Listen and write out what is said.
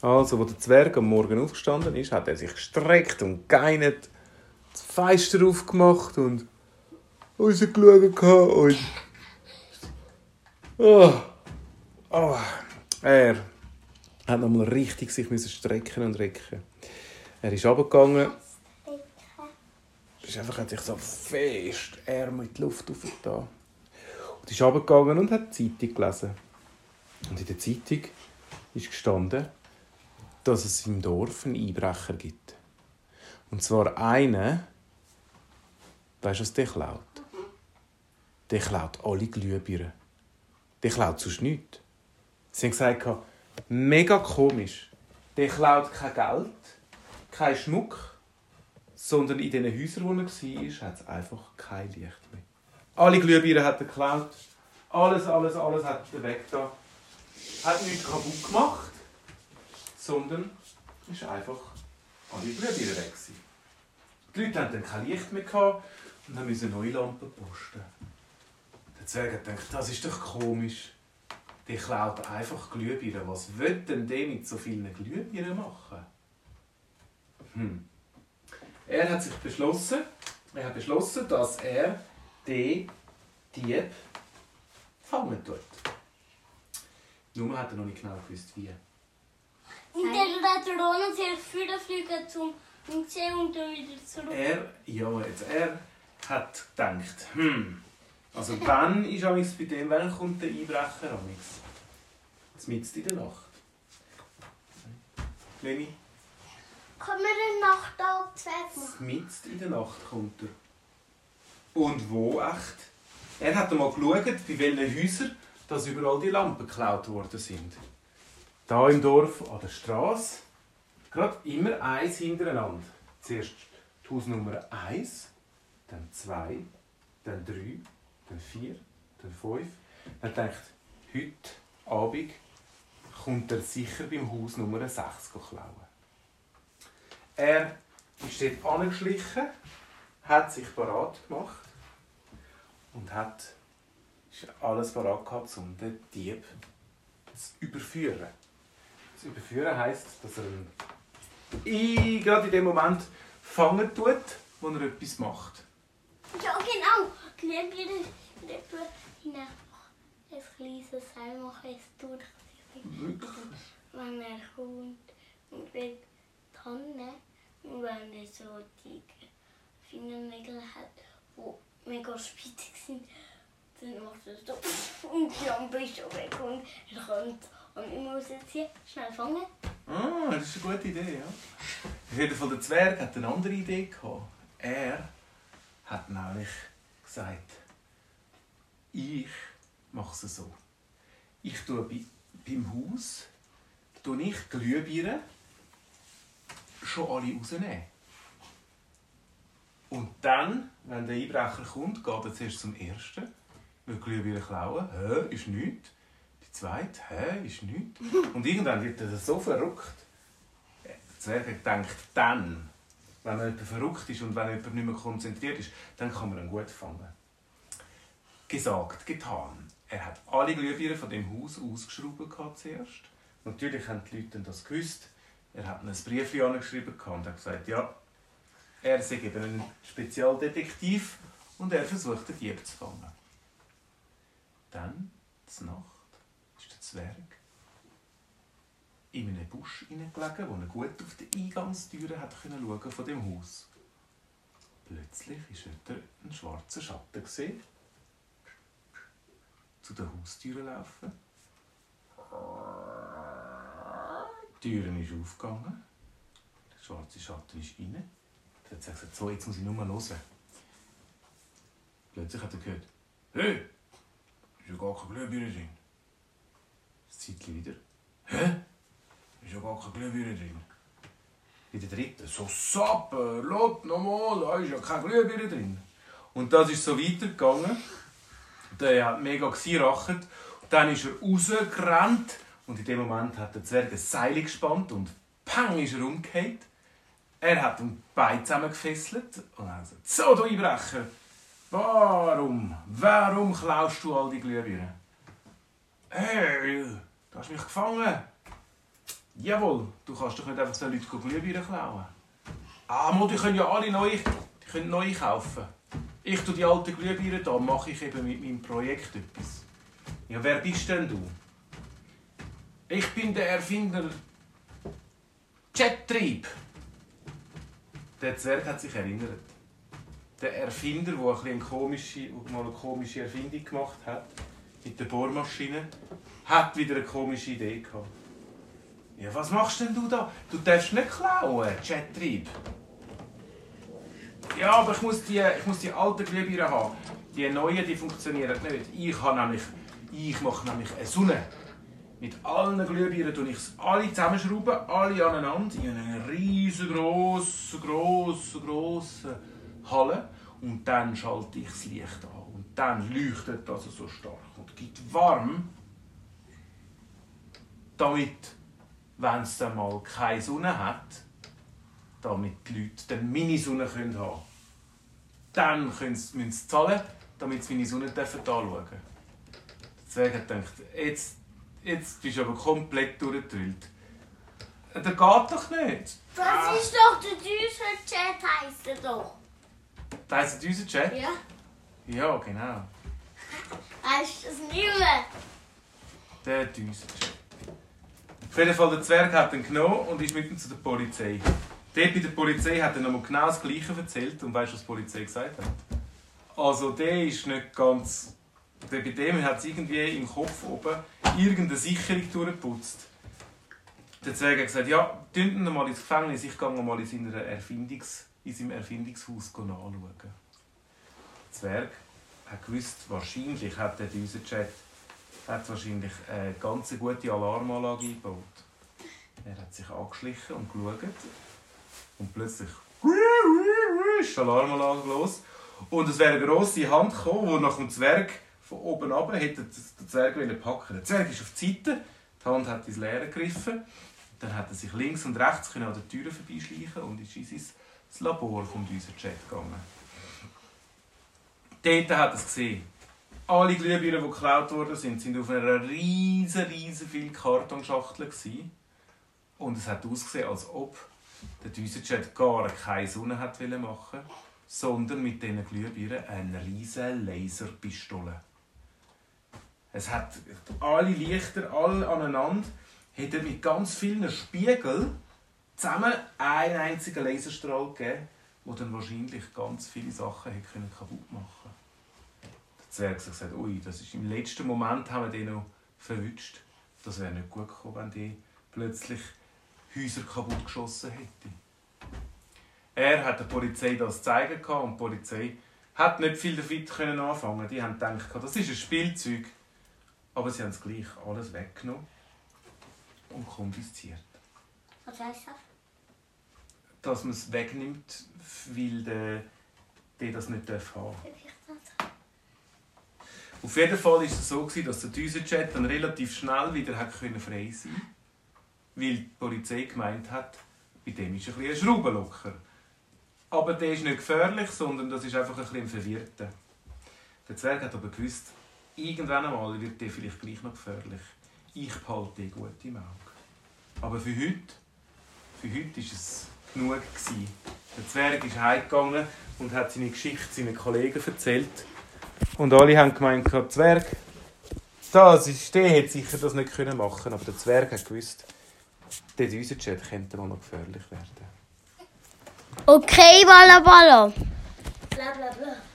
Also, als der Zwerg am Morgen aufgestanden ist, hat er sich gestreckt und geinert, das Fenster aufgemacht und rausgeschaut und... Oh. Oh. Er hat nochmal richtig sich strecken und recken. Er ist runtergegangen. ist einfach hat sich so fest Ärmel in die Luft aufgetan. Und ist runtergegangen und hat die Zeitung gelesen. Und in der Zeitung ist gestanden, dass es im Dorf einen Einbrecher gibt. Und zwar einen, weißt du, was der klaut? Der klaut alle Glühbirnen. Der klaut sonst nichts. Sie haben gesagt, mega komisch. Der klaut kein Geld, kein Schmuck, sondern in diesen Häusern, wo er war, hat es einfach kein Licht mehr. Alle Glühbirnen hat er geklaut. Alles, alles, alles hat er weggetan. Hat nichts kaputt gemacht sondern ist einfach alle Glühbirnen weg. Die Leute hatten dann kein Licht mehr und mussten neue Lampen posten. Der Zwerg hat gedacht, das ist doch komisch. Der klaut einfach Glühbirnen. Was will denn der mit so vielen Glühbirnen machen? Hm. Er hat sich beschlossen, er hat beschlossen, dass er den Dieb fangen tut. Nur hat er noch nicht genau gewusst, wie. Drohnen sehr viele Flüge zum Museum und dann wieder zurück. Er, ja, jetzt, er hat gedacht, hm, also wann ist amigs bei dem, wann kommt der Einbrecher amigs? Mitten in der Nacht. Leni? Können wir eine Nacht abzwecken? Mitten in der Nacht kommt er. Und wo echt? Er hat einmal geschaut, bei welchen Häusern dass überall die Lampen geklaut worden sind. Da im Dorf an der Straße, gerade immer eins hintereinander. Zuerst die Hausnummer 1, dann 2, dann 3, dann 4, dann 5. Dann denkt, heute Abend kommt er sicher beim Haus Nummer 6 klauen. Er ist dort angeschlichen, hat sich parat gemacht und hat alles parat gehabt, um den Dieb zu überführen. Das Überführen heisst, dass er ihn gerade in dem Moment fangen tut, wo er etwas macht. Ja, genau. Glühbirne hinein. Ein kleines Seil machen, es durchsichtig. Wenn er kommt und will Tanne, und wenn er so die Fingernägel hat, die mega spitzig sind, dann macht er so und die Lampe ist schon weg und er kommt und ich muss jetzt hier schnell fangen. Ah, das ist eine gute Idee, ja. Auf jeden Fall der Zwerg hat eine andere Idee gehabt. Er hat nämlich gesagt, ich mache es so. Ich tue bei, beim Haus tue ich Glühbirnen schon alle rausnehmen. Und dann, wenn der Einbrecher kommt, geht er zuerst zum ersten, will Glühbirnen klauen. Hä, ist nichts. Zweite, hä, ist nichts. Und irgendwann wird er so verrückt. Der Zwerg denkt, dann, wenn jemand verrückt ist und wenn jemand nicht mehr konzentriert ist, dann kann man ihn gut fangen. Gesagt, getan. Er hat alle Glühbirnen von dem Haus ausgeschraubt zuerst. Natürlich haben die Leute das gewusst. Er hat ein Brief geschrieben und hat gesagt, ja, er sei eben ein Spezialdetektiv und er versucht, den Dieb zu fangen. Dann, zur Nacht, Zwerg in einem Busch hineingelegen, wo er gut auf die Eingangstüre hat schauen von dem Haus. Plötzlich ist er ein schwarzer Schatten gesehen. Zu der Haustüre laufen. Die Tür ist aufgegangen. Der schwarze Schatten ist rein. Er hat gesagt, so, jetzt muss ich nur mal hören. Plötzlich hat er gehört, hey, ist ja gar kein Glühbirne drin. Zeitchen wieder. Hä? Ist ja gar kein Glühbirne drin. Bei der dritten, so Sappen, lot nochmal, da ist ja kein Glühbirne drin. Und das ist so weitergegangen. Der hat mega gesiracht. Dann ist er rausgerannt und in dem Moment hat der Zwerg ein Seil gespannt und pang ist er umgekehrt. Er hat ihn Bein zusammengefesselt und hat gesagt, so du Einbrecher, warum, warum klaust du all die Glühbirnen? Hey, Du hast mich gefangen. Jawohl, du kannst doch nicht einfach so Leute Glühbirnen klauen. Ah, mal, die können ja alle neu, die können neu kaufen. Ich tue die alten Glühbirnen da, mache ich eben mit meinem Projekt etwas. Ja, wer bist denn du? Ich bin der Erfinder Jettrieb. Der Zwerg hat sich erinnert. Der Erfinder, der eine komische, mal eine komische Erfindung gemacht hat, mit der Bohrmaschine, hat wieder eine komische Idee gehabt. Ja, was machst denn du da? Du darfst nicht klauen, Jettrieb. Ja, aber ich muss die, ich muss die alten Glühbirnen haben. Die neuen, die funktionieren nicht. Ich habe nämlich, ich mache nämlich eine Sonne. Mit allen Glühbirnen tue ich alle zusammenschrauben, alle aneinander in eine riesengroße, große, große Halle. Und dann schalte ich das Licht an. Und dann leuchtet das so stark und gibt warm, damit, wenn es dann mal keine Sonne hat, damit die Leute dann meine Sonne haben können. Dann müssen sie zahlen, damit sie meine Sonne anschauen dürfen. Deswegen gedacht, jetzt Jetzt bist du aber komplett durchgedrillt. Das geht doch nicht. Das ah. ist doch der Düsenjet, heisst er doch. Das heisst der Düsenjet? Ja. Ja, genau. Weißt du das nicht mehr? Der Düsenjet. Auf jeden Fall, der Zwerg hat ihn genommen und ist mit ihm zu der Polizei. Dort bei der Polizei hat er nochmal genau das Gleiche erzählt. Und weißt du, was die Polizei gesagt hat? Also, der ist nicht ganz bei dem hat es irgendwie im Kopf oben irgendeine Sicherung durchgeputzt. Der Zwerg hat gesagt, ja, tun ihn mal ins Gefängnis, ich gehe mal in, Erfindungs-, in seinem Erfindungshaus anschauen. Der Zwerg hat gewusst, wahrscheinlich hat der Düsenjet hat wahrscheinlich eine ganz gute Alarmanlage eingebaut. Er hat sich angeschlichen und geschaut. Und plötzlich ist die Alarmanlage los. Und es wäre eine grosse Hand gekommen, die nach dem Zwerg von oben ab hätte der Zwerg packen Der Zwerg ist auf die Seite, die Hand hat ins Leere gegriffen. Dann hat er sich links und rechts an der Tür vorbeischleichen und ist in sein Labor vom Düsenjet gegangen. Dort hat er es gesehen. Alle Glühbirnen, die geklaut worden sind, sind auf einer riesen, riesen viel Kartonschachtel Und es hat ausgesehen, als ob der Düsenjet gar keine Sonne hat machen sondern mit diesen Glühbirnen eine riesige Laserpistole. Es hat alle Lichter, alle aneinander, hätte mit ganz vielen Spiegeln zusammen einen einzigen Laserstrahl gegeben, der dann wahrscheinlich ganz viele Sachen hätte kaputt machen können. Der Zwerg hat gesagt, ui, das ist im letzten Moment haben wir den noch verwünscht. Das wäre nicht gut gekommen, wenn die plötzlich Häuser kaputt geschossen hätte. Er hat der Polizei das gezeigt und die Polizei hat nicht viel damit anfangen. Die haben gedacht, das ist ein Spielzeug. Aber sie haben es gleich alles weggenommen und konfisziert. Was heißt das? Dass man es wegnimmt, weil der, der das nicht haben darf. Auf jeden Fall war es so, dass der Düsenjet dann relativ schnell wieder frei sein konnte, weil die Polizei gemeint hat, bei dem ist ein, ein Schraubenlocker. Aber der ist nicht gefährlich, sondern das ist einfach ein bisschen verwirrter. Der Zwerg hat aber gewusst, Irgendwann einmal wird der vielleicht gleich noch gefährlich. Ich behalte die gut im Auge. Aber für heute, für heute war es genug. Gewesen. Der Zwerg ist heimgegangen und hat seine Geschichte seinen Kollegen erzählt. Und alle haben gemeint, der Zwerg, das ist, der hätte sicher das nicht machen können. Aber der Zwerg hat gewusst, der Düsenjet könnte mal noch gefährlich werden. Okay, Balla Balla. Bla bla bla.